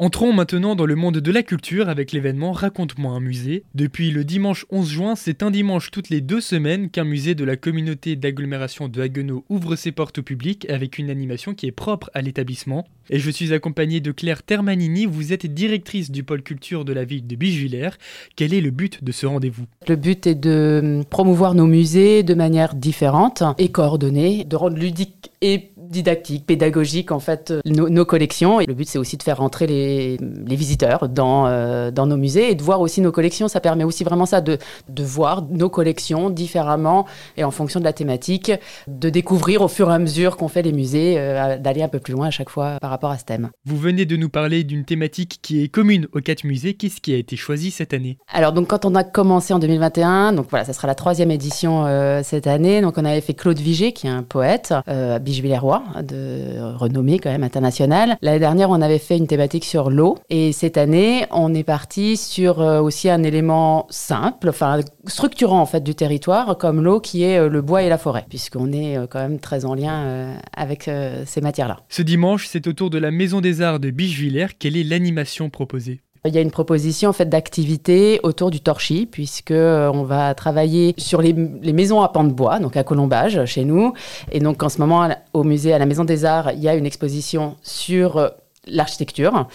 Entrons maintenant dans le monde de la culture avec l'événement Raconte-moi un musée. Depuis le dimanche 11 juin, c'est un dimanche toutes les deux semaines qu'un musée de la communauté d'agglomération de Haguenau ouvre ses portes au public avec une animation qui est propre à l'établissement. Et je suis accompagné de Claire Termanini, vous êtes directrice du pôle culture de la ville de Bichevillers. Quel est le but de ce rendez-vous? Le but est de promouvoir nos musées de manière différente et coordonnée, de rendre ludique et didactique, pédagogique en fait euh, nos, collections. Et le but c'est aussi de faire rentrer les, visiteurs dans, euh, dans nos musées et de voir aussi nos collections. Ça permet aussi vraiment ça de, de voir nos collections différemment et en fonction de la thématique, de découvrir au fur et à mesure qu'on fait les musées, euh, d'aller un peu plus loin à chaque fois par rapport à ce thème. Vous venez de nous parler d'une thématique qui est commune aux quatre musées. Qu'est-ce qui a été choisi cette année? Alors donc quand on a commencé en 2021, donc voilà, ça sera la troisième édition cette année. Donc on avait fait Claude Vigé qui est un poète à De renommée quand même internationale. L'année dernière, on avait fait une thématique sur l'eau et cette année, on est parti sur euh, aussi un élément simple, enfin structurant en fait du territoire comme l'eau qui est euh, le bois et la forêt, puisqu'on est euh, quand même très en lien avec ces matières-là. Ce dimanche, c'est au tour de la Maison des Arts de Bichevillers. Quelle est l'animation proposée? Il y a une proposition en fait d'activité autour du torchis puisque euh, on va travailler sur les, maisons à pans de bois, donc à Colombage chez nous. Et donc en ce moment au musée à la Maison des Arts, il y a une exposition sur euh, l'architecture.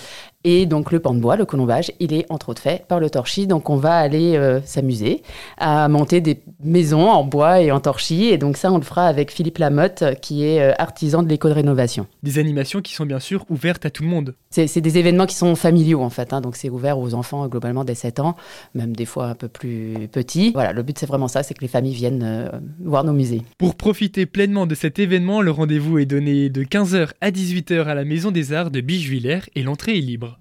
Et donc le pan de bois, le colombage, il est entre autres fait par le torchis. Donc on va aller euh, s'amuser à monter des maisons en bois et en torchis. Et donc ça, on le fera avec Philippe Lamotte, qui est euh, artisan de l'éco de rénovation. Des animations qui sont bien sûr ouvertes à tout le monde. C'est des événements qui sont familiaux en fait. Hein. donc c'est ouvert aux enfants globalement dès 7 ans, même des fois un peu plus petits. Voilà, le but c'est vraiment ça, c'est que les familles viennent euh, voir nos musées. Pour profiter pleinement de cet événement, le rendez-vous est donné de 15h à 18h à la Maison des Arts de Bichevillers et l'entrée est libre.